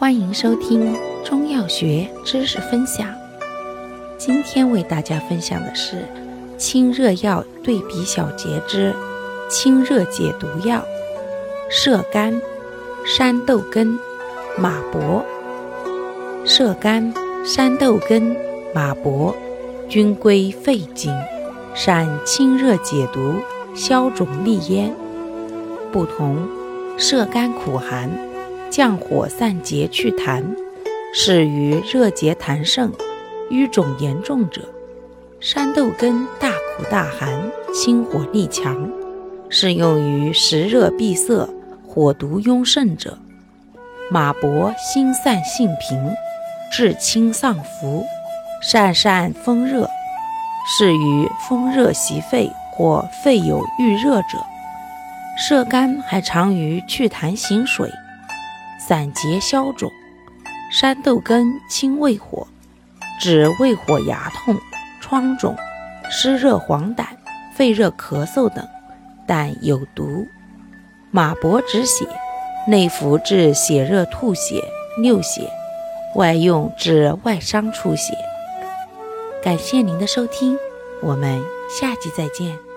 欢迎收听中药学知识分享。今天为大家分享的是清热药对比小节之清热解毒药：射干、山豆根、马勃。射干、山豆根、马勃均归肺经，善清热解毒、消肿利咽。不同，射干苦寒。降火散结祛痰，适于热结痰盛、瘀肿严重者；山豆根大苦大寒，清火力强，适用于实热闭塞、火毒壅盛者；马勃心散性平，治清丧服，善善风热，适于风热袭肺或肺有郁热者；射干还常于祛痰行水。散结消肿，山豆根清胃火，治胃火牙痛、疮肿、湿热黄疸、肺热咳嗽等，但有毒。马勃止血，内服治血热吐血、尿血，外用治外伤出血。感谢您的收听，我们下期再见。